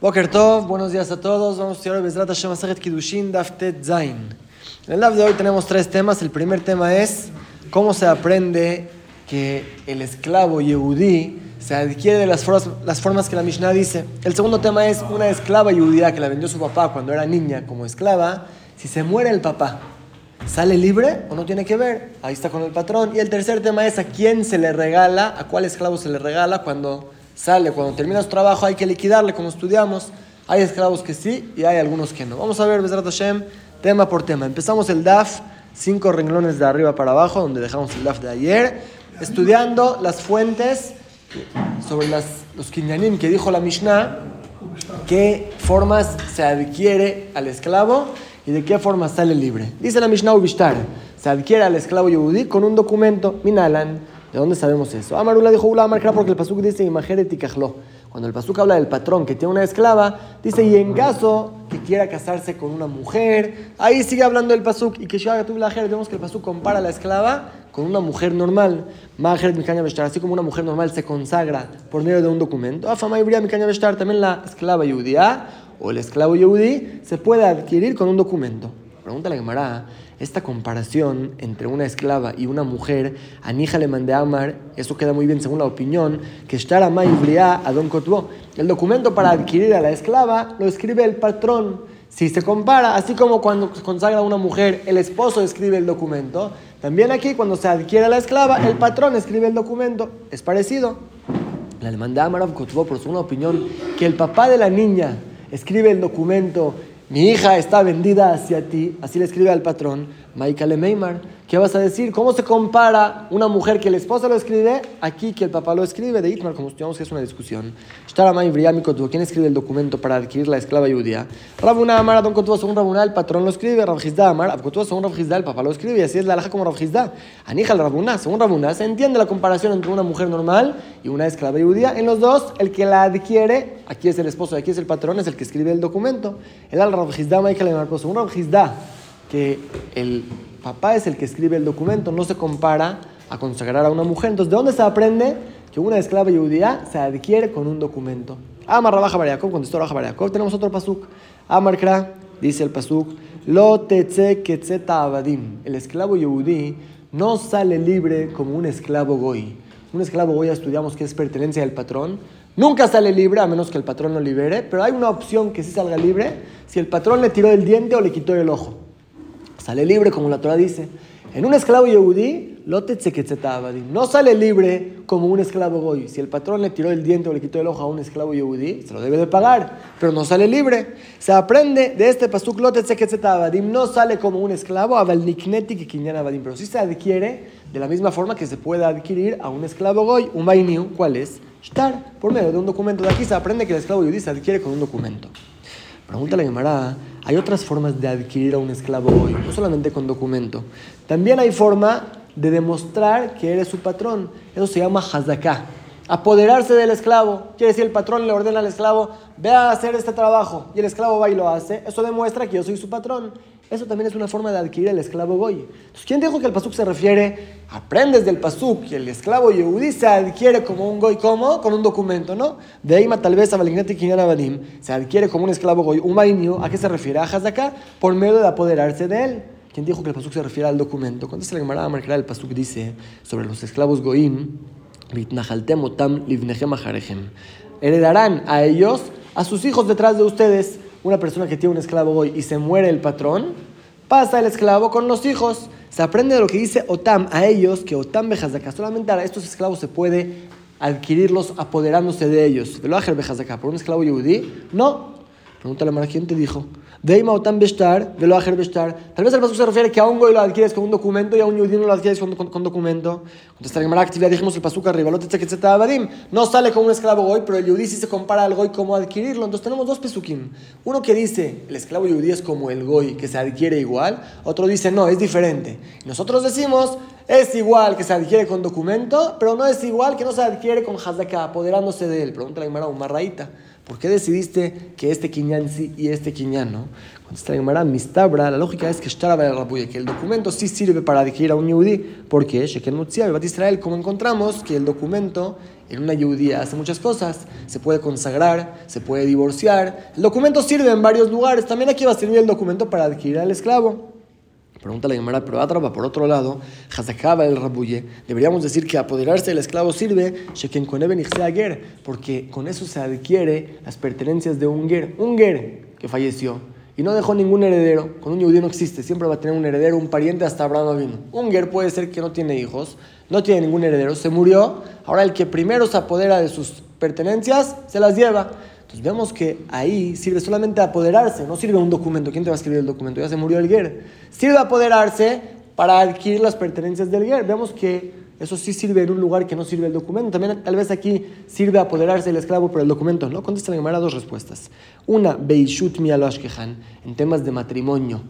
Boker Tov, buenos días a todos. Vamos a estudiar Bezrat Hashem Asajet Kiddushin Daftet Zain. En el DAF de hoy tenemos tres temas. El primer tema es cómo se aprende que el esclavo Yehudí se adquiere de las formas, las formas que la Mishnah dice. El segundo tema es una esclava judía que la vendió su papá cuando era niña como esclava. Si se muere el papá, ¿sale libre o no tiene que ver? Ahí está con el patrón. Y el tercer tema es a quién se le regala, a cuál esclavo se le regala cuando sale, cuando termina su trabajo hay que liquidarle, como estudiamos. Hay esclavos que sí y hay algunos que no. Vamos a ver, Besrat Hashem, tema por tema. Empezamos el DAF, cinco renglones de arriba para abajo, donde dejamos el DAF de ayer, estudiando las fuentes sobre las, los kinyanim que dijo la Mishnah, qué formas se adquiere al esclavo y de qué forma sale libre. Dice la Mishnah Ubishtar, se adquiere al esclavo yudí con un documento, Minalan, ¿De dónde sabemos eso? Amarula dijo Ula Amar porque el pasuk dice Imageret Cuando el pasuk habla del patrón que tiene una esclava, dice y en caso que quiera casarse con una mujer, ahí sigue hablando el pasuk y que vemos que el pasuk compara la esclava con una mujer normal. Así como una mujer normal se consagra por medio de un documento. Afama Ibria también la esclava judía o el esclavo yudí se puede adquirir con un documento. Pregunta la Gemara esta comparación entre una esclava y una mujer, Anija le mandé Amar, eso queda muy bien según la opinión, que Shtarama a Don Kotbo. El documento para adquirir a la esclava lo escribe el patrón. Si se compara, así como cuando consagra a una mujer, el esposo escribe el documento, también aquí cuando se adquiere a la esclava, el patrón escribe el documento. Es parecido. La demanda Amarov Kotbo, por su opinión, que el papá de la niña escribe el documento mi hija está vendida hacia ti, así le escribe al patrón, Michael Meimar, ¿qué vas a decir? ¿Cómo se compara una mujer que el esposo lo escribe aquí que el papá lo escribe? De Itmar, como estudiamos que es una discusión. ¿Quién escribe el documento para adquirir la esclava judía? Rabuna Amar, Adon Kotuba, según Rabuna, el patrón lo escribe. Rabjizda Amar, Abkotuba, según Rabjizda, el papá lo escribe. Y así es la alhaja como Rabjizda. Anija el Rabuna, según Rabuna, se entiende la comparación entre una mujer normal y una esclava judía. En los dos, el que la adquiere, aquí es el esposo, aquí es el patrón, es el que escribe el documento. El al Rabjizda, Michael Amar, según Rabjizda, que el papá es el que escribe el documento, no se compara a consagrar a una mujer. Entonces, ¿de dónde se aprende que una esclava judía se adquiere con un documento? Amar Rabaja Bariakov, contestó Rabaja Bariakov, tenemos otro pasuk. Amar Kra, dice el pasuk, Lo tetze ketzeta abadim. El esclavo yudí no sale libre como un esclavo goy. Un esclavo goy estudiamos que es pertenencia del patrón. Nunca sale libre a menos que el patrón lo libere, pero hay una opción que sí salga libre si el patrón le tiró el diente o le quitó el ojo sale libre, como la Torah dice. En un esclavo yehudí, no sale libre como un esclavo goy. Si el patrón le tiró el diente o le quitó el ojo a un esclavo yehudí, se lo debe de pagar, pero no sale libre. Se aprende de este pasuk, no sale como un esclavo, pero sí se adquiere de la misma forma que se puede adquirir a un esclavo goy, un bainiu, ¿cuál es? Shtar, por medio de un documento. De aquí se aprende que el esclavo yehudí se adquiere con un documento. Pregunta la Gemara, hay otras formas de adquirir a un esclavo hoy, no solamente con documento. También hay forma de demostrar que eres su patrón. Eso se llama hazaká. Apoderarse del esclavo. Quiere decir, el patrón le ordena al esclavo, ve a hacer este trabajo. Y el esclavo va y lo hace. Eso demuestra que yo soy su patrón. Eso también es una forma de adquirir el esclavo goy. Entonces, ¿quién dijo que el pasuk se refiere? Aprendes del pasuk y el esclavo yehudí se adquiere como un goy, ¿cómo? Con un documento, ¿no? De ahí tal vez a Valignati Badim se adquiere como un esclavo goy, un mainio. ¿A qué se refiere? A Hazaka, por medio de apoderarse de él. ¿Quién dijo que el pasuk se refiere al documento? Cuando se le llamará a el pasuk dice sobre los esclavos goyim, heredarán a ellos, a sus hijos detrás de ustedes una persona que tiene un esclavo hoy y se muere el patrón, pasa el esclavo con los hijos. Se aprende de lo que dice Otam a ellos, que Otam Bejazaka, solamente a estos esclavos se puede adquirirlos apoderándose de ellos. ¿Velo a ¿Por un esclavo yudí? No. Pregúntale a ¿quién te dijo? Deima otam bestar, velo ajer bestar. Tal vez el paso se refiere que a un goy lo adquieres con un documento y a un yudí no lo adquieres con, con, con documento. Contesta la Gemara actividad, dijimos el pasuk arriba, no sale como un esclavo goy, pero el yudí sí se compara al goy como adquirirlo. Entonces tenemos dos pesukim. Uno que dice, el esclavo yudí es como el goy, que se adquiere igual. Otro dice, no, es diferente. nosotros decimos, es igual que se adquiere con documento, pero no es igual que no se adquiere con hazaka, apoderándose de él. Pregunta la Gemara, un marraíta. ¿Por qué decidiste que este sí y este quiñán no? Contesta la mistabra, la lógica es que que el documento sí sirve para adquirir a un yudí. ¿Por qué? Sheken Mutzia, Israel, como encontramos que el documento en una yudía hace muchas cosas. Se puede consagrar, se puede divorciar. El documento sirve en varios lugares. También aquí va a servir el documento para adquirir al esclavo. Pregunta la Gemara, pero Atraba, por otro lado, Hazakaba el Rabuye, deberíamos decir que apoderarse del esclavo sirve, porque con eso se adquiere las pertenencias de un ger, un ger que falleció y no dejó ningún heredero. Con un judío no existe, siempre va a tener un heredero, un pariente, hasta Abraham vino. Un ger puede ser que no tiene hijos, no tiene ningún heredero, se murió, ahora el que primero se apodera de sus pertenencias se las lleva. Entonces vemos que ahí sirve solamente apoderarse, no sirve un documento. ¿Quién te va a escribir el documento? Ya se murió el ger. Sirve apoderarse para adquirir las pertenencias del ger. Vemos que eso sí sirve en un lugar que no sirve el documento. También tal vez aquí sirve apoderarse el esclavo por el documento. ¿no? Contesta la Gemara dos respuestas. Una, Beishut mi en temas de matrimonio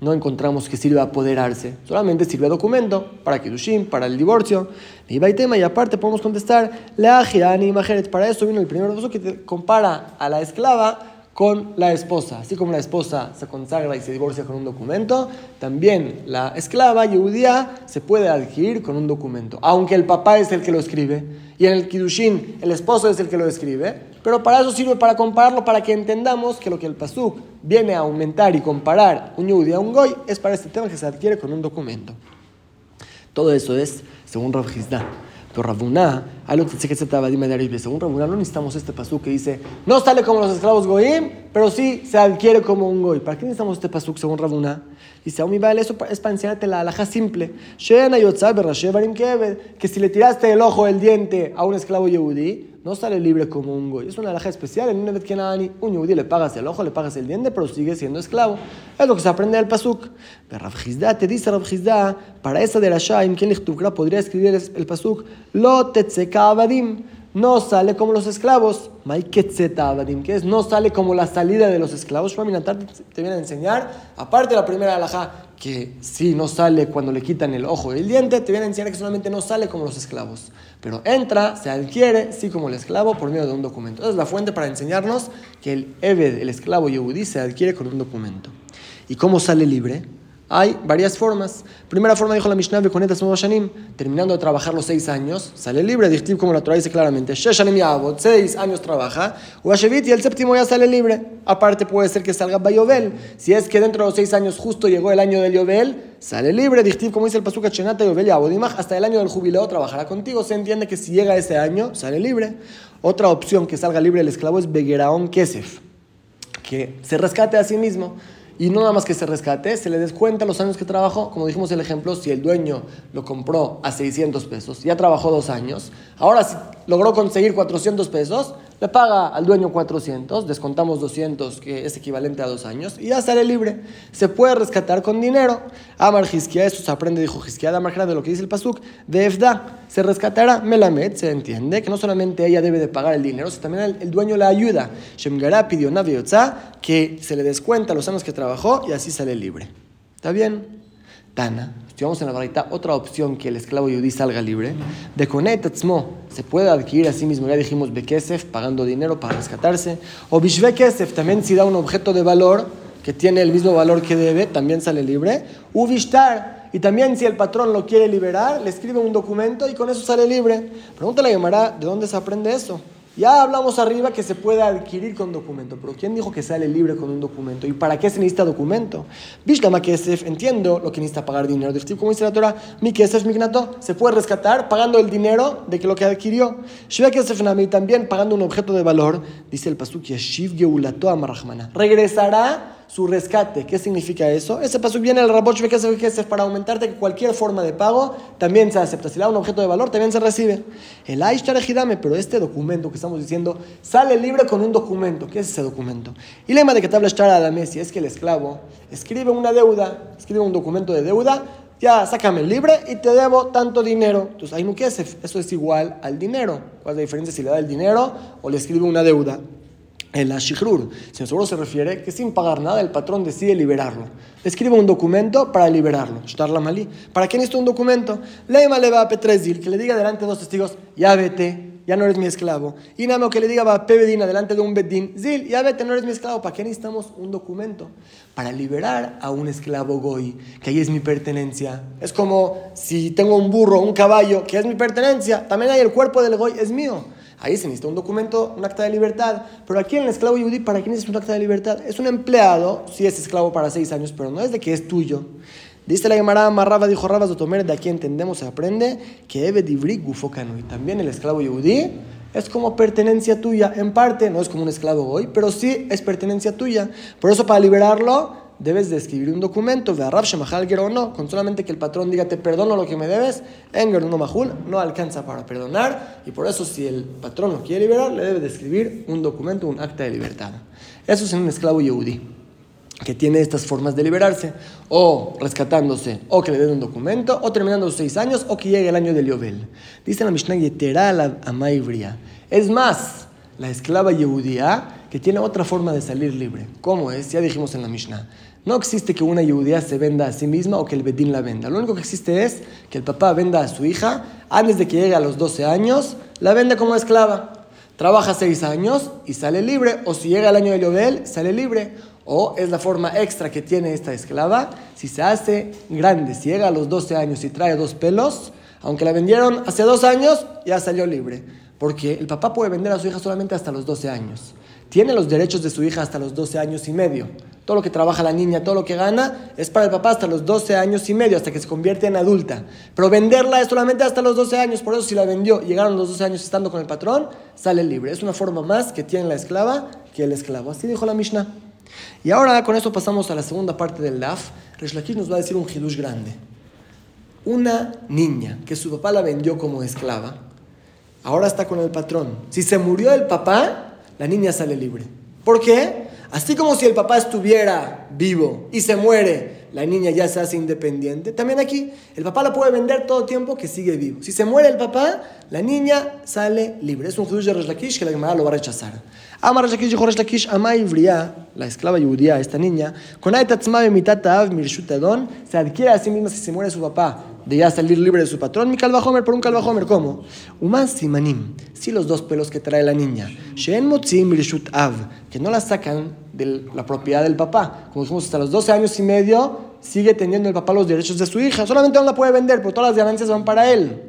no encontramos que sirva apoderarse, solamente sirve documento para Kiddushin, para el divorcio. Y tema, y aparte podemos contestar, la y para eso vino el primer paso que compara a la esclava con la esposa. Así como la esposa se consagra y se divorcia con un documento, también la esclava judía se puede adquirir con un documento, aunque el papá es el que lo escribe y en el Kiddushin el esposo es el que lo escribe, pero para eso sirve para compararlo, para que entendamos que lo que el Pasuk viene a aumentar y comparar un Yehudi a un Goy es para este tema que se adquiere con un documento. Todo eso es según Rav Pero Rabuná, algo que se de según Rabuná no necesitamos este pasuk que dice, no sale como los esclavos goyim, pero sí se adquiere como un goy. ¿Para qué necesitamos este pasuk según Rabuná? Dice, Aumi vale, eso es para enseñarte la alhaja simple. Que si le tiraste el ojo, el diente a un esclavo yehudí, no sale libre como un goy. Es una alhaja especial. En un Kenani, un yehudí le pagas el ojo, le pagas el diente, pero sigue siendo esclavo. Es lo que se aprende del pasuk. Rav te dice Rav para esa de la Shaim, quien podría escribir el pasuk, lo tetzeka abadim no sale como los esclavos. que es no sale como la salida de los esclavos. te viene a enseñar, aparte de la primera alhaja, que sí no sale cuando le quitan el ojo y el diente, te viene a enseñar que solamente no sale como los esclavos. Pero entra, se adquiere, sí como el esclavo, por medio de un documento. Esa es la fuente para enseñarnos que el Eved, el esclavo Yehudi, se adquiere con un documento. ¿Y cómo sale libre? Hay varias formas. Primera forma, dijo la Mishnah, terminando de trabajar los seis años, sale libre, distinto como la Torah dice claramente, seis años trabaja, y el séptimo ya sale libre. Aparte puede ser que salga Bayobel, si es que dentro de los seis años justo llegó el año del Yobel, sale libre, distinto como dice el Pasuca Chenata Yobel Abodimach, hasta el año del jubileo trabajará contigo. Se entiende que si llega ese año, sale libre. Otra opción que salga libre el esclavo es Begeraón Kesef, que se rescate a sí mismo. Y no nada más que se rescate, se le descuenta los años que trabajó. Como dijimos el ejemplo, si el dueño lo compró a 600 pesos, ya trabajó dos años, ahora si logró conseguir 400 pesos, le paga al dueño 400, descontamos 200, que es equivalente a dos años, y ya sale libre. Se puede rescatar con dinero. Amar Giskia, eso se aprende, dijo Giskia, de de lo que dice el Pasuk, de Efda. Se rescatará Melamed, se entiende que no solamente ella debe de pagar el dinero, sino también el, dueño la ayuda. Shemgara pidió que se le descuenta los años que trabajó y así sale libre. ¿Está bien? Tana vamos en la barrita, otra opción que el esclavo yudí salga libre. De Konetetzmo se puede adquirir a sí mismo, ya dijimos Bekesef, pagando dinero para rescatarse. O Bishve Kesef, también si da un objeto de valor que tiene el mismo valor que debe, también sale libre. Ubishtar, y también si el patrón lo quiere liberar, le escribe un documento y con eso sale libre. Pregúntale a Gemara, ¿de dónde se aprende eso? Ya hablamos arriba que se puede adquirir con documento, pero ¿quién dijo que sale libre con un documento? ¿Y para qué se necesita documento? Bishlama Kesef, entiendo lo que necesita pagar dinero. Como dice la Torah, mi Kesef Mignato, se puede rescatar pagando el dinero de que lo que adquirió. Shiva Kesef Nami también pagando un objeto de valor, dice el Pasuk Yashiv Geulato Amarahmana. Regresará su rescate. ¿Qué significa eso? Ese paso viene el Raboch es para aumentarte que cualquier forma de pago también se acepta. Si le da un objeto de valor, también se recibe. El Aishtar pero este documento que estamos diciendo sale libre con un documento. ¿Qué es ese documento? Y lema de que tabla a la mesa es que el esclavo escribe una deuda, escribe un documento de deuda ya sácame libre y te debo tanto dinero. Entonces, ahí no eso es igual al dinero. ¿Cuál es la diferencia si le da el dinero o le escribe una deuda? El ashikrur. Si seguro se refiere que sin pagar nada el patrón decide liberarlo. Escribe un documento para liberarlo. ¿Para quién necesita un documento? Leima le va a Petrezil, que le diga delante de dos testigos, ya vete, ya no eres mi esclavo. Y nada que le diga va a Pebedina delante de un Bedín, Zil, ya vete, no eres mi esclavo. ¿Para qué necesitamos un documento? Para liberar a un esclavo goy, que ahí es mi pertenencia. Es como si tengo un burro, un caballo, que es mi pertenencia, también hay el cuerpo del goy, es mío. Ahí se necesita un documento, un acta de libertad. Pero aquí el esclavo yudí, ¿para quién es un acta de libertad? Es un empleado, sí es esclavo para seis años, pero no es de que es tuyo. Dice la Gemara, Amarraba, dijo Rabas de Tomer, de aquí entendemos, se aprende que Eve Divri Gufokanu. Y también el esclavo yudí es como pertenencia tuya. En parte, no es como un esclavo hoy, pero sí es pertenencia tuya. Por eso, para liberarlo, debes de escribir un documento, de Arab Shemahal o no, con solamente que el patrón diga te perdono lo que me debes, en no Mahul no alcanza para perdonar, y por eso si el patrón lo quiere liberar, le debe de escribir un documento, un acta de libertad. Eso es en un esclavo yehudi, que tiene estas formas de liberarse, o rescatándose, o que le den un documento, o terminando los seis años, o que llegue el año del Yobel. Dice la Mishnah Yetera la Amaibria. Es más, la esclava yehudía que tiene otra forma de salir libre. ¿Cómo es? Ya dijimos en la Mishnah no existe que una judía se venda a sí misma o que el bedín la venda. Lo único que existe es que el papá venda a su hija antes de que llegue a los 12 años, la vende como esclava. Trabaja 6 años y sale libre. O si llega el año de Yobel, sale libre. O es la forma extra que tiene esta esclava. Si se hace grande, si llega a los 12 años y trae dos pelos, aunque la vendieron hace dos años, ya salió libre. Porque el papá puede vender a su hija solamente hasta los 12 años. Tiene los derechos de su hija hasta los 12 años y medio todo lo que trabaja la niña, todo lo que gana, es para el papá hasta los 12 años y medio, hasta que se convierte en adulta. Pero venderla es solamente hasta los 12 años, por eso si la vendió, llegaron los 12 años estando con el patrón, sale libre. Es una forma más que tiene la esclava que el esclavo. Así dijo la Mishnah. Y ahora con eso pasamos a la segunda parte del DAF. Resh nos va a decir un hidush grande. Una niña que su papá la vendió como esclava, ahora está con el patrón. Si se murió el papá, la niña sale libre. ¿Por qué? Así como si el papá estuviera vivo y se muere, la niña ya se hace independiente. También aquí, el papá la puede vender todo tiempo que sigue vivo. Si se muere el papá, la niña sale libre. Es un judío de que la Gemara lo va a rechazar. Ama Resh dijo Resh Lakish, ama la esclava judía, esta niña, con se adquiere a sí misma si se muere su papá de ya salir libre de su patrón, mi calvajomer por un calvajomer, ¿cómo? Umas simanim, si los dos pelos que trae la niña, shen av, que no la sacan de la propiedad del papá, como dijimos, hasta los 12 años y medio sigue teniendo el papá los derechos de su hija, solamente no la puede vender, pero todas las ganancias van para él.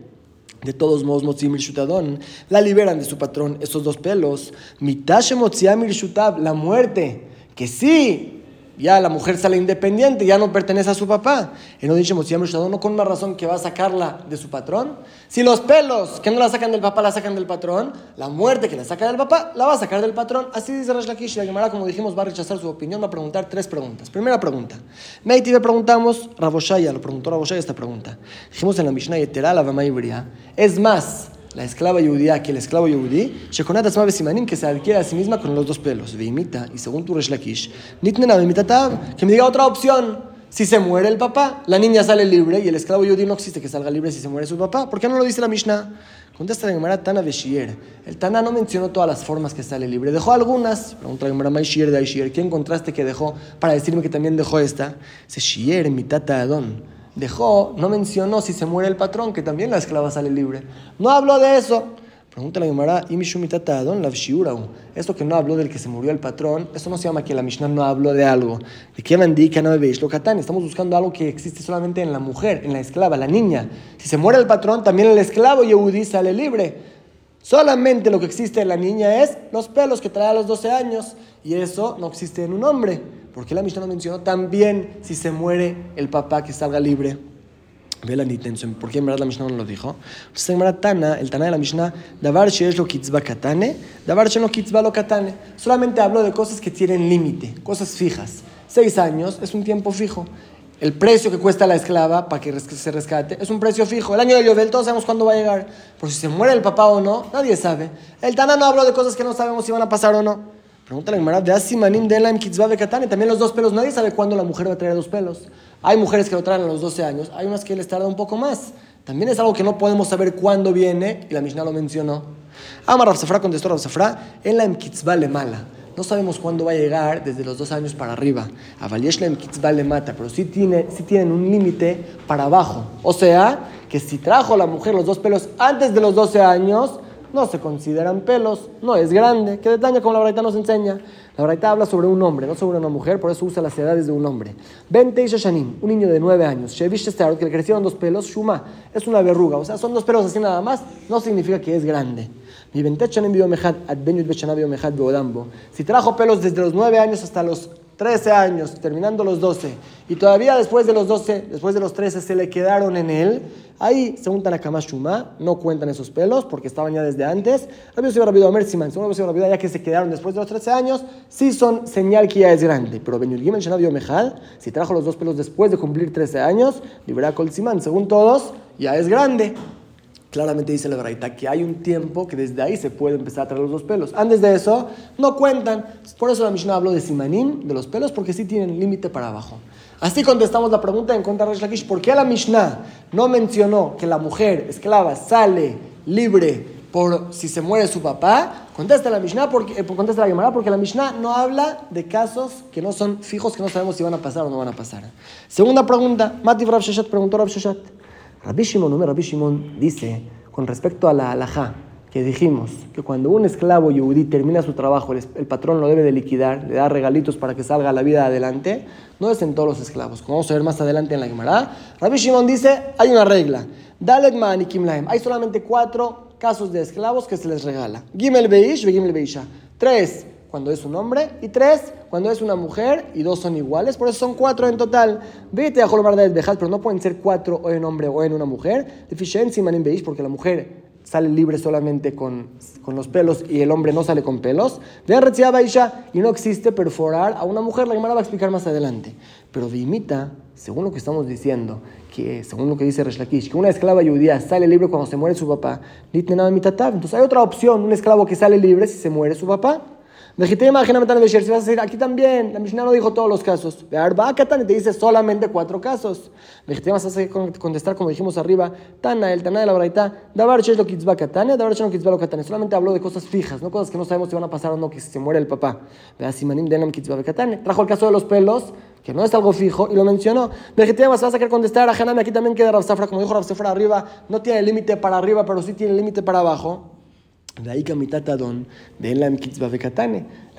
De todos modos, Motzim Shutadon la liberan de su patrón esos dos pelos. Mitashe Shutav, la muerte, que sí ya la mujer sale independiente, ya no pertenece a su papá. Y no dice no con una razón que va a sacarla de su patrón. Si los pelos que no la sacan del papá la sacan del patrón, la muerte que la saca del papá la va a sacar del patrón. Así dice Rash Lakish. La Gemara, como dijimos, va a rechazar su opinión, va a preguntar tres preguntas. Primera pregunta. Meiti le preguntamos, Raboshaya, lo preguntó Raboshaya esta pregunta. Dijimos en la Mishnah, Yeterá la Es más, la esclava judía que el esclavo yudí, que se adquiere a sí misma con los dos pelos, Veimita, y según tu Lakish, que me diga otra opción. Si se muere el papá, la niña sale libre y el esclavo yudí no existe que salga libre si se muere su papá. ¿Por qué no lo dice la Mishnah? Contesta la Gemara Tana Beshier. El Tana no mencionó todas las formas que sale libre, dejó algunas. Pregunta la Gemara Maishier de Aishier. ¿Qué encontraste que dejó para decirme que también dejó esta? Se Shier, mitata Adón dejó, no mencionó si se muere el patrón, que también la esclava sale libre. No habló de eso. Pregunta la Gemara, esto que no habló del que se murió el patrón, eso no se llama que la Mishnah no habló de algo. ¿De qué indica no veis? Lo Estamos buscando algo que existe solamente en la mujer, en la esclava, la niña. Si se muere el patrón, también el esclavo Yehudi sale libre. Solamente lo que existe en la niña es los pelos que trae a los 12 años. Y eso no existe en un hombre. ¿Por qué la Mishnah no mencionó también si se muere el papá que salga libre? Ve la ¿por qué en verdad la Mishnah no lo dijo? Entonces en Tana, el Tana de la Mishnah, Davar es lo katane, Davar no lo katane. Solamente hablo de cosas que tienen límite, cosas fijas. Seis años es un tiempo fijo. El precio que cuesta la esclava para que se rescate es un precio fijo. El año de Yovel, todos sabemos cuándo va a llegar. Por si se muere el papá o no, nadie sabe. El Tana no habló de cosas que no sabemos si van a pasar o no. Pregunta la de Asimanim de Elaim Kitzvah Bekatane, también los dos pelos, nadie sabe cuándo la mujer va a traer dos pelos. Hay mujeres que lo traen a los 12 años, hay unas que les tarda un poco más. También es algo que no podemos saber cuándo viene, y la Mishnah lo mencionó. Amar Rafsafra contestó Rafsafra, Elaim Kitzvah le mala. No sabemos cuándo va a llegar desde los dos años para arriba. A Valieshlem Kitzvah le mata, pero sí, tiene, sí tienen un límite para abajo. O sea, que si trajo la mujer los dos pelos antes de los 12 años, no se consideran pelos, no es grande. ¿Qué detalle como la verdad nos enseña? La verdad habla sobre un hombre, no sobre una mujer, por eso usa las edades de un hombre. Vente Shanim, un niño de nueve años. Shevish que le crecieron dos pelos. Shuma, es una verruga. O sea, son dos pelos así nada más. No significa que es grande. Si trajo pelos desde los nueve años hasta los 13 años, terminando los 12, y todavía después de los 12, después de los 13 se le quedaron en él, ahí según Tanakama Shuma, no cuentan esos pelos porque estaban ya desde antes. Rabbi se Rabbi Omer Siman, según Rabbi ya que se quedaron después de los 13 años, sí son señal que ya es grande. Pero Benyul Gimel Shanab Mejad, si trajo los dos pelos después de cumplir 13 años, libera Kol Siman, según todos, ya es grande. Claramente dice la verdad que hay un tiempo que desde ahí se puede empezar a traer los dos pelos. Antes de eso, no cuentan. Por eso la Mishnah habló de Simanim, de los pelos, porque sí tienen límite para abajo. Así contestamos la pregunta en contra de Resh Lakish. ¿Por qué la Mishnah no mencionó que la mujer esclava sale libre por si se muere su papá? Contesta la Mishnah, porque, eh, contesta la Gemara, porque la Mishnah no habla de casos que no son fijos, que no sabemos si van a pasar o no van a pasar. Segunda pregunta, Mati Rav Sheshat preguntó Rav Sheshat. Rabbi Shimon, Rabbi Shimon dice, con respecto a la halajá, que dijimos que cuando un esclavo yudí termina su trabajo, el, patrón lo debe de liquidar, le da regalitos para que salga la vida adelante, no es en todos los esclavos. Como vamos a ver más adelante en la Gemara, Rabbi Shimon dice, hay una regla. Dalet man y kimlahem. Hay solamente cuatro casos de esclavos que se les regala. Gimel beish, gimel beisha. Tres cuando es un hombre y tres cuando es una mujer y dos son iguales, por eso son cuatro en total. Vete a Jolomar de pero no pueden ser cuatro o en hombre o en una mujer. Deficiency manin beis, porque la mujer sale libre solamente con, con, los pelos y el hombre no sale con pelos. Vean Baisha y no existe perforar a una mujer, la Gemara va a explicar más adelante. Pero imita, según lo que estamos diciendo, que según lo que dice Reshlakish, que una esclava judía sale libre cuando se muere su papá, entonces hay otra opción, un esclavo que sale libre si se muere su papá. Si aquí también, la Mishnah no dijo todos los casos. De Arba Katan te dice solamente cuatro casos. Legitema vas a contestar como dijimos arriba, Tana, el Tana de la Braita, Dabar lo Kitzba Katane, Dabar lo Kitzba lo. Solamente habló de cosas fijas, no cosas que no sabemos si van a pasar o no, que se muere el papá. Simanim Denam Kitzba Katane. Trajo el caso de los pelos, que no es algo fijo, y lo mencionó. Legitema vas a querer contestar a Hanami, aquí también queda Rav Safra, como dijo Rav Safra arriba, no tiene límite para arriba, pero sí tiene límite para abajo. La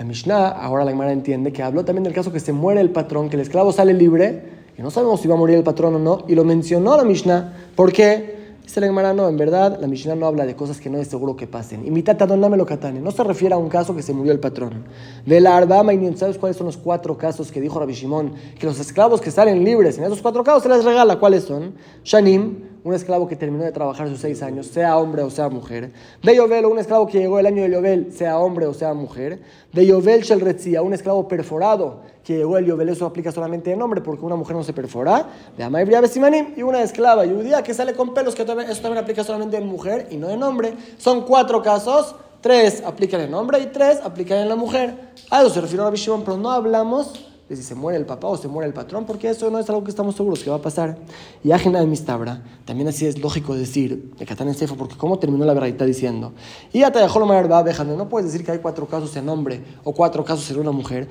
Mishnah, ahora la Gemara entiende que habló también del caso que se muere el patrón, que el esclavo sale libre, y no sabemos si va a morir el patrón o no, y lo mencionó la Mishnah. ¿Por qué? Dice la Gemara, no, en verdad, la Mishnah no habla de cosas que no es seguro que pasen. Y don dame lo katane. No se refiere a un caso que se murió el patrón. De la Arbama y ¿sabes cuáles son los cuatro casos que dijo Rabbi Shimon? Que los esclavos que salen libres, en esos cuatro casos se les regala. ¿Cuáles son? Shanim, un esclavo que terminó de trabajar sus seis años, sea hombre o sea mujer. De Yovel, un esclavo que llegó el año de Yovel, sea hombre o sea mujer. De Yovel Shelretzia, un esclavo perforado que llegó el Yovel, eso aplica solamente en hombre porque una mujer no se perfora. De Amaibria Besimanim, y una esclava judía que sale con pelos, que eso también aplica solamente en mujer y no en hombre. Son cuatro casos. Tres aplican en hombre y tres aplican en la mujer. A eso se refiere a Bishimon, pero no hablamos de si se muere el papá o se muere el patrón, porque eso no es algo que estamos seguros que va a pasar. Y Ajena de Mistabra, también así es lógico decir, de Catán en porque cómo terminó la verdad diciendo, y hasta dejó lo mayor va no puedes decir que hay cuatro casos en hombre o cuatro casos en una mujer.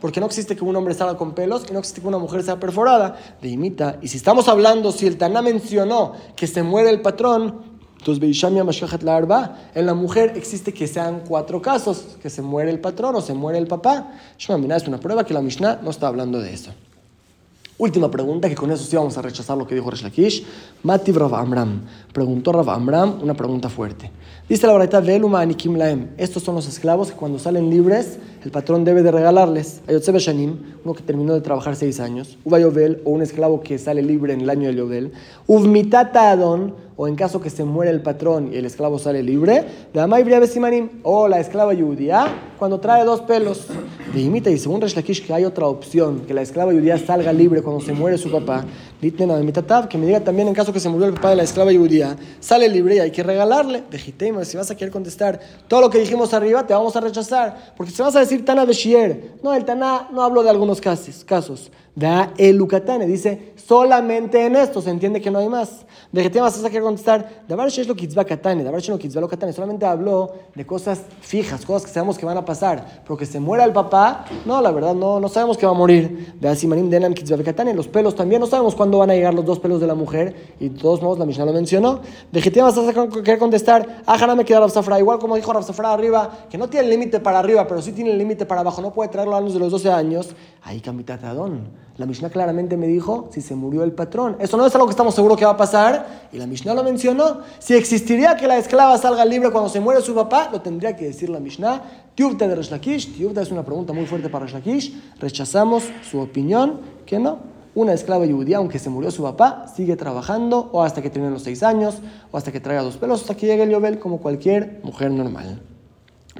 Porque no existe que un hombre salga con pelos y no existe que una mujer sea perforada. De imita, y si estamos hablando, si el Taná mencionó que se muere el patrón, entonces, en la mujer existe que sean cuatro casos, que se muere el patrón o se muere el papá. es una prueba que la Mishnah no está hablando de eso. Última pregunta, que con eso sí vamos a rechazar lo que dijo Resh Lakish. Mativ Rav Amram. Preguntó Rav Amram una pregunta fuerte. Dice la verdad, Veluma Anikim Laem. Estos son los esclavos que cuando salen libres, el patrón debe de regalarles. Ayotzebe Shanim, uno que terminó de trabajar seis años. Uva Yovel, o un esclavo que sale libre en el año de Yovel. Uvmitata Adon, o en caso que se muere el patrón y el esclavo sale libre, de Amay Simanim, o la esclava judía, cuando trae dos pelos. De imita, y según Resh Lakish, que hay otra opción, que la esclava judía salga libre cuando se muere su papá. Mitatav, que me diga también en caso que se murió el papá de la esclava judía, sale libre y hay que regalarle. De si vas a querer contestar todo lo que dijimos arriba, te vamos a rechazar. Porque si vas a decir Tana Beshier, no, el Tana no hablo de algunos casos. casos. Da el Lucatane, dice, solamente en esto se entiende que no hay más. De vas a querer contestar, Dabar es lo Kitzba Katane, Dabar no Kitzba lo Katane, solamente habló de cosas fijas, cosas que sabemos que van a pasar, pero que se muera el papá, no, la verdad, no, no sabemos que va a morir. De Asimanim Denam Kitzba Katane, los pelos también, no sabemos cuándo van a llegar los dos pelos de la mujer, y de todos modos la Mishnah lo mencionó. De vas a querer contestar, Ajana me queda Safra, igual como dijo Safra arriba, que no tiene límite para arriba, pero sí tiene límite para abajo, no puede traerlo a los de los 12 años, ahí Kamitatadón. La Mishnah claramente me dijo si se murió el patrón. Eso no es algo que estamos seguros que va a pasar. Y la Mishnah lo mencionó. Si existiría que la esclava salga libre cuando se muere su papá, lo tendría que decir la Mishnah. Tiubta de Reshlakish. Tiubta es una pregunta muy fuerte para Reshlakish. Rechazamos su opinión que no. Una esclava judía, aunque se murió su papá, sigue trabajando o hasta que termine los seis años, o hasta que traiga dos pelos, hasta que llegue el Yobel como cualquier mujer normal.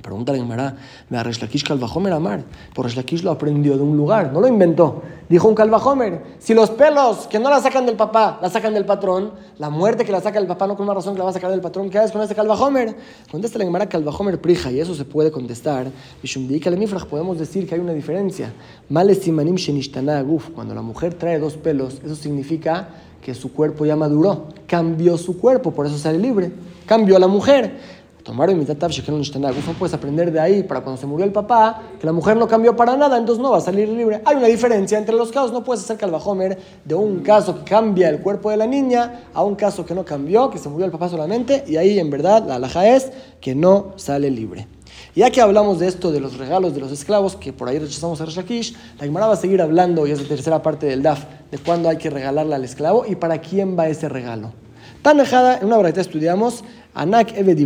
Pregunta la Gemara, me Reshlakish Calvajomer Amar. Por Reshlakish lo aprendió de un lugar, no lo inventó. Dijo un Calvajomer, si los pelos que no la sacan del papá, la sacan del patrón, la muerte que la saca del papá no con una razón que la va a sacar del patrón, ¿qué haces con este Calvajomer? Contesta la Gemara Calvajomer Prija, y eso se puede contestar. podemos decir que hay una diferencia. Malesimanim cuando la mujer trae dos pelos, eso significa que su cuerpo ya maduró, cambió su cuerpo, por eso sale libre. Cambió a la mujer. Tomar no puedes aprender de ahí para cuando se murió el papá, que la mujer no cambió para nada, entonces no va a salir libre. Hay una diferencia entre los casos, no puedes hacer calvajomer de un caso que cambia el cuerpo de la niña a un caso que no cambió, que se murió el papá solamente, y ahí en verdad la alhaja es que no sale libre. Ya que hablamos de esto, de los regalos de los esclavos, que por ahí rechazamos a Reshakish, la Gemara va a seguir hablando, y es la tercera parte del DAF, de cuándo hay que regalarle al esclavo y para quién va ese regalo. Tan en una verdad estudiamos Anak El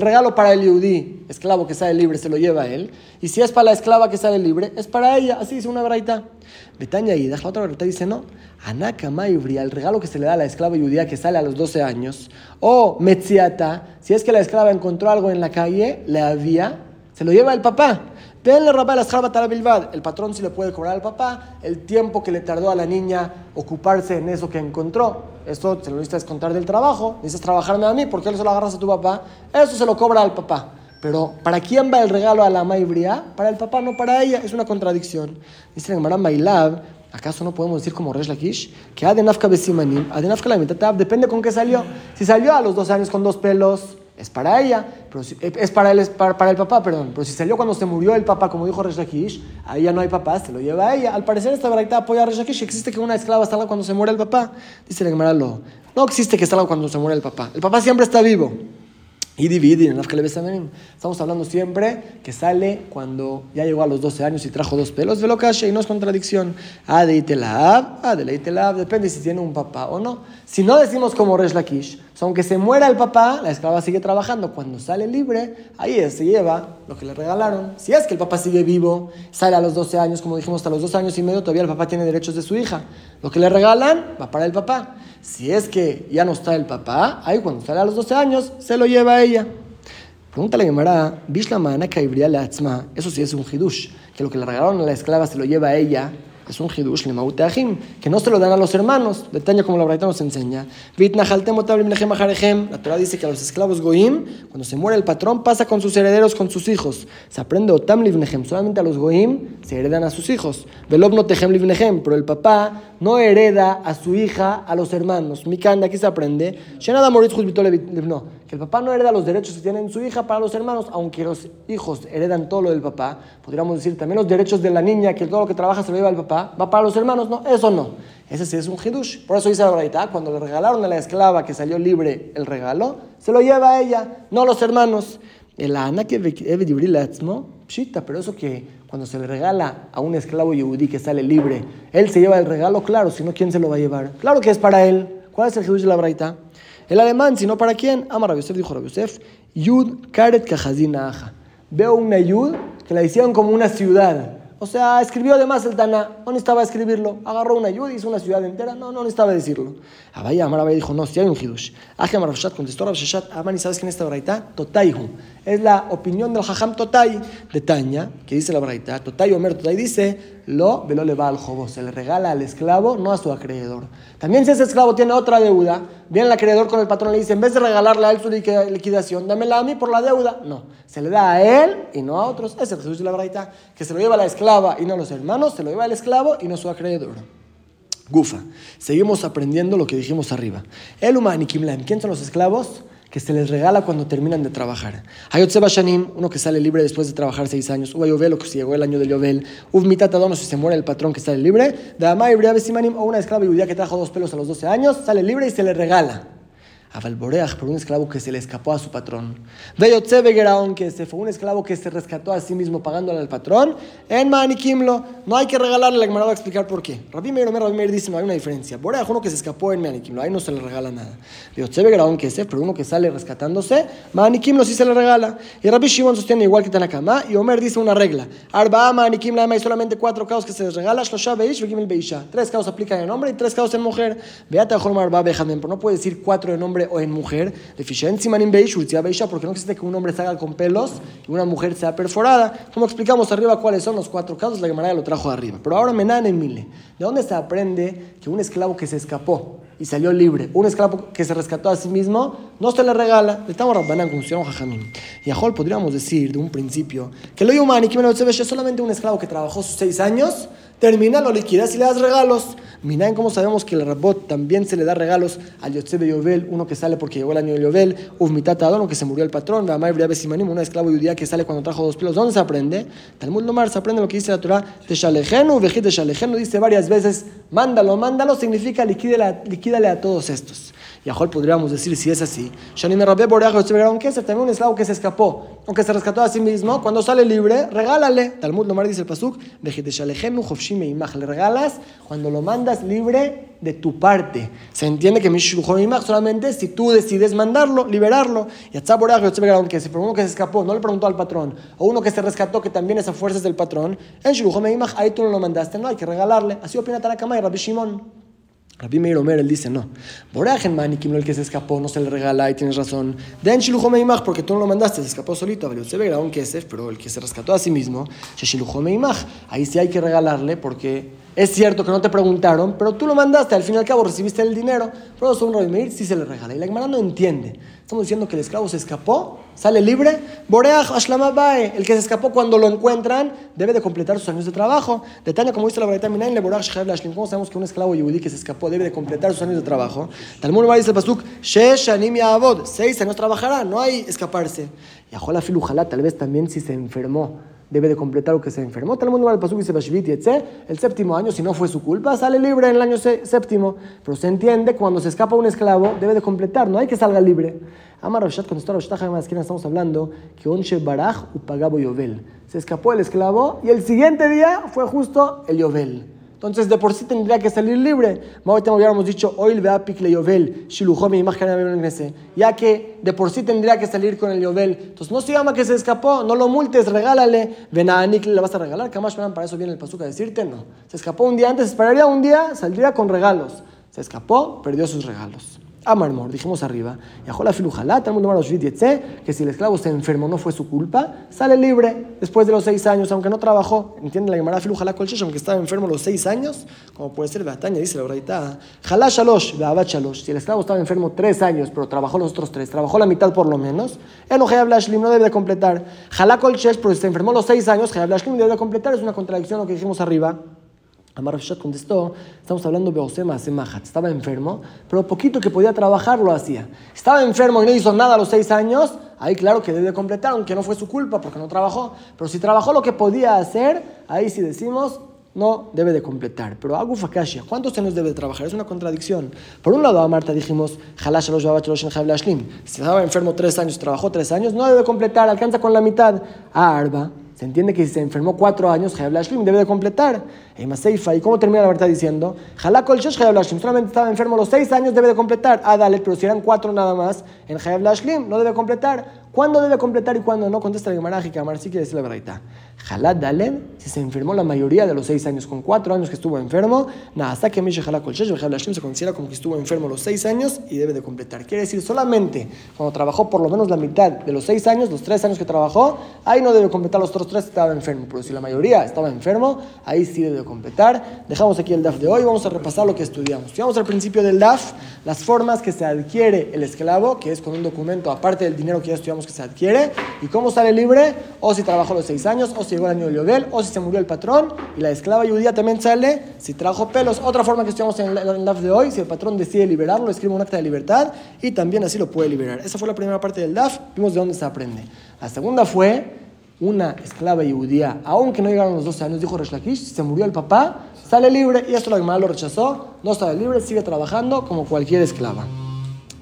regalo para el yudí, esclavo que sale libre, se lo lleva a él. Y si es para la esclava que sale libre, es para ella. Así dice una braita. Betania y la otra braita dice no. Anak el regalo que se le da a la esclava judía que sale a los 12 años. O Metziata, si es que la esclava encontró algo en la calle, le había, se lo lleva el papá. El patrón sí le puede cobrar al papá el tiempo que le tardó a la niña ocuparse en eso que encontró. Esto se lo necesitas contar del trabajo. Necesitas trabajarme a mí. ¿Por qué se lo agarras a tu papá? Eso se lo cobra al papá. Pero ¿para quién va el regalo a la maibría? Para el papá, no para ella. Es una contradicción. Dice la Gemara Mailab, ¿acaso no podemos decir como Resh Lakish? Que Adenafka Besimanim, Adenafka la mitad depende con qué salió. Si salió a los dos años con dos pelos, es para ella, pero es para es para, el papá, perdón. Pero si salió cuando se murió el papá, como dijo Reshakish, ahí ya no hay papá, se lo lleva a ella. Al parecer esta verdad apoya a Reshakish, existe que una esclava salga cuando se muere el papá. Dice la Gemara, no existe que salga cuando se muere el papá. El papá siempre está vivo. Y divide en Estamos hablando siempre que sale cuando ya llegó a los 12 años y trajo dos pelos de locache y no es contradicción. Ah, de Itelab, ah, de depende si tiene un papá o no. Si no decimos como Resh Lakish, aunque se muera el papá, la esclava sigue trabajando. Cuando sale libre, ahí se lleva lo que le regalaron. Si es que el papá sigue vivo, sale a los 12 años, como dijimos, hasta los 2 años y medio, todavía el papá tiene derechos de su hija. Lo que le regalan va para el papá. Si es que ya no está el papá, ahí cuando sale a los 12 años, se lo lleva a ella. Pregúntale a Gemara, Bishlamana la Eso sí es un hidush, que lo que le regalaron a la esclava se lo lleva a ella es un hidush que no se lo dan a los hermanos. Detalle como la Braita nos enseña. La Torah dice que a los esclavos goim, cuando se muere el patrón, pasa con sus herederos, con sus hijos. Se aprende otam livnehem. Solamente a los goim se heredan a sus hijos. Velob no tehem livnehem. Pero el papá no hereda a su hija a los hermanos. Mikanda, aquí se aprende. Shenada morit el papá no hereda los derechos que tiene su hija para los hermanos, aunque los hijos heredan todo lo del papá, podríamos decir también los derechos de la niña, que todo lo que trabaja se lo lleva al papá, va para los hermanos, no, eso no. Ese sí es un hidush. Por eso dice la verdad, cuando le regalaron a la esclava que salió libre el regalo, se lo lleva a ella, no los hermanos. El ana que pshita, pero eso que cuando se le regala a un esclavo yehudí que sale libre, él se lleva el regalo, claro, si no, ¿quién se lo va a llevar? Claro que es para él. ¿Cuál es el hidush de la braita? El alemán, sino para quién. Amar Yosef dijo Rabbi Yosef, Yud Karet Kajazina Aja. Veo una Yud que la hicieron como una ciudad. O sea, escribió además el Tana, no necesitaba escribirlo. Agarró una Yud y hizo una ciudad entera, no, no necesitaba decirlo. Abaya, Amar dijo, no, si hay un Hidush. Aje Amar contestó Rav Shashat, Amani, ¿sabes quién es esta braita? Totaihu. Es la opinión del Jajam Totai de Taña, que dice la braita. Totai Omer Totai dice, lo velo le va al jobo, se le regala al esclavo, no a su acreedor. También si ese esclavo tiene otra deuda, viene el acreedor con el patrón y le dice, en vez de regalarle a él su liquidación, dámela a mí por la deuda. No, se le da a él y no a otros. Es el Jesús de la braita, que se lo lleva a la y no los hermanos, se lo lleva el esclavo y no su acreedor. Gufa. Seguimos aprendiendo lo que dijimos arriba. El humano ¿quién son los esclavos? que se les regala cuando terminan de trabajar. Hay Shanim, uno que sale libre después de trabajar seis años. Uva Yovel, o que llegó el año del Yovel. Uv Mitatadono, si se muere el patrón que sale libre. Damai Simanim, o una esclava judía que trajo dos pelos a los 12 años, sale libre y se le regala a Valboreach por un esclavo que se le escapó a su patrón. Veyotzebe Geraón, que se fue un esclavo que se rescató a sí mismo pagándole al patrón. En Manikimlo, no hay que regalarle, la Gemara va a explicar por qué. Rabbi Meir Omer, Rabbi Meir dice, no hay una diferencia. Boreach, uno que se escapó en Manikimlo, ahí no se le regala nada. Veyotzebe Geraón, que se, pero uno que sale rescatándose, Manikimlo sí se le regala. Y Rabbi Shimon sostiene igual que Tanakama, y Omer dice una regla. Arba Manikim hay solamente cuatro caos que se les regala, Shlosha Beish, Beisha. Tres caos aplican en hombre y tres caos en mujer. Beata Jormar Arba Bejamen, pero no puede decir cuatro en hombre o en mujer, porque no existe que un hombre salga con pelos y una mujer sea perforada. Como explicamos arriba cuáles son los cuatro casos, la Gemara lo trajo arriba. Pero ahora Menan en Mile. ¿De dónde se aprende que un esclavo que se escapó y salió libre, un esclavo que se rescató a sí mismo, no se le regala? Le estamos Rabbanán como Jajamín. Y a Jol podríamos decir de un principio que lo Yumani, que es solamente un esclavo que trabajó sus seis años, termina, lo liquidas y le das regalos. Minaen, ¿cómo sabemos que el rabot también se le da regalos al Yotzebe Yovel, uno que sale porque llegó el año de Yovel, Uvmitata Adon, que se murió el patrón, Vamay Briabesimanim, una esclavo judía que sale cuando trajo dos pelos. ¿Dónde se aprende? Talmud Lomar se aprende lo que dice la Torah, Teshalejenu, Vejit Teshalejenu, dice varias veces, mándalo, mándalo, significa liquídale a todos estos. Y a podríamos decir, si es así, es también un esclavo que se escapó, aunque se rescató a sí mismo, cuando sale libre, regálale. Talmud Lomar dice el Pasuk, Imach, le regalas cuando lo mandas libre de tu parte. Se entiende que Mishujoimach solamente si tú decides mandarlo, liberarlo. Y a que si por uno que se escapó no le preguntó al patrón, o uno que se rescató que también es a fuerzas del patrón, en Shujoimach ahí tú no lo mandaste, no hay que regalarle. Así opina Tanakama y Rabbi Shimon. Rabbi Meir Omer, él dice, no. Borajen Manikim, el que se escapó, no se le regala y tienes razón. Den Shilujomeimach, porque tú no lo mandaste, se escapó solito. Se ve un kesef, pero el que se rescató a sí mismo, Shilujomeimach, ahí sí hay que regalarle porque es cierto que no te preguntaron, pero tú lo mandaste, al fin y al cabo recibiste el dinero. Pero eso un Rabbi sí se le regala. Y la Gemara no entiende. Estamos diciendo que el esclavo se escapó, sale libre. Boreach Ashlamabae, el que se escapó cuando lo encuentran, debe de completar sus años de trabajo. De como dice la Braita Minain, le Boreach ¿Cómo sabemos que un esclavo yudí que se escapó debe de completar sus años de trabajo? Talmud dice el Pasuk, seis años trabajará, no hay escaparse. Y Ajola Filujalá, tal vez también si se enfermó debe de completar lo que se enfermó. Tal mundo el pasuk dice el séptimo año, si no fue su culpa, sale libre en el año séptimo. Pero se entiende, cuando se escapa un esclavo, debe de completar, no hay que salga libre. Amar Rashat contestó a Rashat estamos hablando que Onche Baraj upagabo Yovel. Se escapó el esclavo y el siguiente día fue justo el Yovel. Entonces, de por sí tendría que salir libre. Ahorita hubiéramos dicho, oil le yovel, ya que de por sí tendría que salir con el yovel. Entonces, no se llama que se escapó, no lo multes, regálale. Ven a le vas a regalar. Kamash para eso viene el pasuca a decirte, no. Se escapó un día antes, esperaría un día, saldría con regalos. Se escapó, perdió sus regalos. Amarmor, dijimos arriba, Yajola Filujalá, que si el esclavo se enfermó no fue su culpa, sale libre después de los seis años, aunque no trabajó. ¿Entiende la Gemara Filujalá Colchesh, aunque estaba enfermo los seis años? Como puede ser Bataña, dice la verdad. Jalá Shalosh. Si el esclavo estaba enfermo tres años, pero trabajó los otros tres, trabajó la mitad por lo menos, Enoje Blashlim no debe de completar. Jalá Colchesh, pero si se enfermó los seis años, Blashlim debe de completar, es una contradicción lo que dijimos arriba. Amar contestó, estamos hablando de Osema Semachat, estaba enfermo, pero poquito que podía trabajar lo hacía. Estaba enfermo y no hizo nada a los seis años, ahí claro que debe completar, aunque no fue su culpa porque no trabajó, pero si trabajó lo que podía hacer, ahí sí decimos, no debe de completar. Pero Agu Fakashia, ¿cuántos años debe de trabajar? Es una contradicción. Por un lado, a Marta dijimos, si estaba enfermo tres años, trabajó tres años, no debe completar, alcanza con la mitad. A Arba, se entiende que si se enfermó cuatro años, debe de completar. ¿Y cómo termina la verdad diciendo? Halakol Shesh solamente estaba enfermo los seis años, debe de completar. Ah, dale, pero si eran cuatro nada más, en Hayab no debe completar. ¿Cuándo debe completar y cuándo no? Contesta el Gemara, que Amar sí quiere decir la verdad. Jalad Dalen, si se enfermó la mayoría de los seis años, con cuatro años que estuvo enfermo, nada, hasta que Misha Halakol Shesh se considera como que estuvo enfermo los seis años y debe de completar. Quiere decir, solamente cuando trabajó por lo menos la mitad de los seis años, los tres años que trabajó, ahí no debe completar los otros tres estaba enfermo, pero si la mayoría estaba enfermo, ahí sí debe completar. Dejamos aquí el DAF de hoy, vamos a repasar lo que estudiamos. Estudiamos al principio del DAF las formas que se adquiere el esclavo, que es con un documento aparte del dinero que ya estudiamos que se adquiere, y cómo sale libre, o si trabajó los seis años, o si llegó el año de Yobel, o si se murió el patrón, y la esclava judía también sale si trajo pelos. Otra forma que estudiamos en el DAF de hoy, si el patrón decide liberarlo, escribe un acta de libertad, y también así lo puede liberar. Esa fue la primera parte del DAF, vimos de dónde se aprende. La segunda fue una esclava judía, aunque no llegaron los 12 años, dijo Resh Lakish, se murió el papá, sale libre, y esto la Gemara lo rechazó, no sale libre, sigue trabajando como cualquier esclava.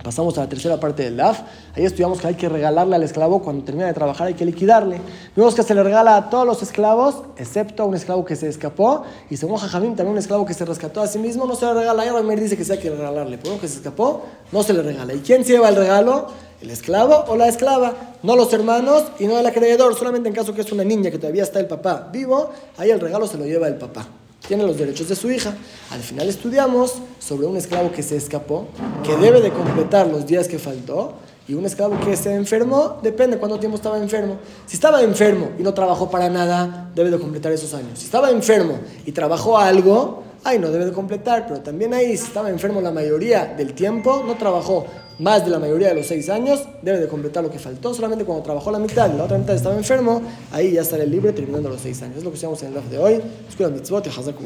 Pasamos a la tercera parte del DAF. Ahí estudiamos que hay que regalarle al esclavo cuando termina de trabajar, hay que liquidarle. Vimos que se le regala a todos los esclavos, excepto a un esclavo que se escapó. Y según Jajamim, también un esclavo que se rescató a sí mismo, no se le regala. Ahí Ramer dice que sí hay que regalarle. Pero uno que se escapó, no se le regala. ¿Y quién se lleva el regalo? ¿El esclavo o la esclava? No los hermanos y no el acreedor. Solamente en caso que es una niña que todavía está el papá vivo, ahí el regalo se lo lleva el papá tiene los derechos de su hija. Al final estudiamos sobre un esclavo que se escapó, que debe de completar los días que faltó, y un esclavo que se enfermó, depende cuánto tiempo estaba enfermo. Si estaba enfermo y no trabajó para nada, debe de completar esos años. Si estaba enfermo y trabajó algo, ahí no debe de completar, pero también ahí si estaba enfermo la mayoría del tiempo, no trabajó más de la mayoría de los seis años, debe de completar lo que faltó. Solamente cuando trabajó la mitad y la otra mitad estaba enfermo, ahí ya estará libre terminando los seis años. Es lo que usamos en el live de hoy. Escuela mitzvot y hazak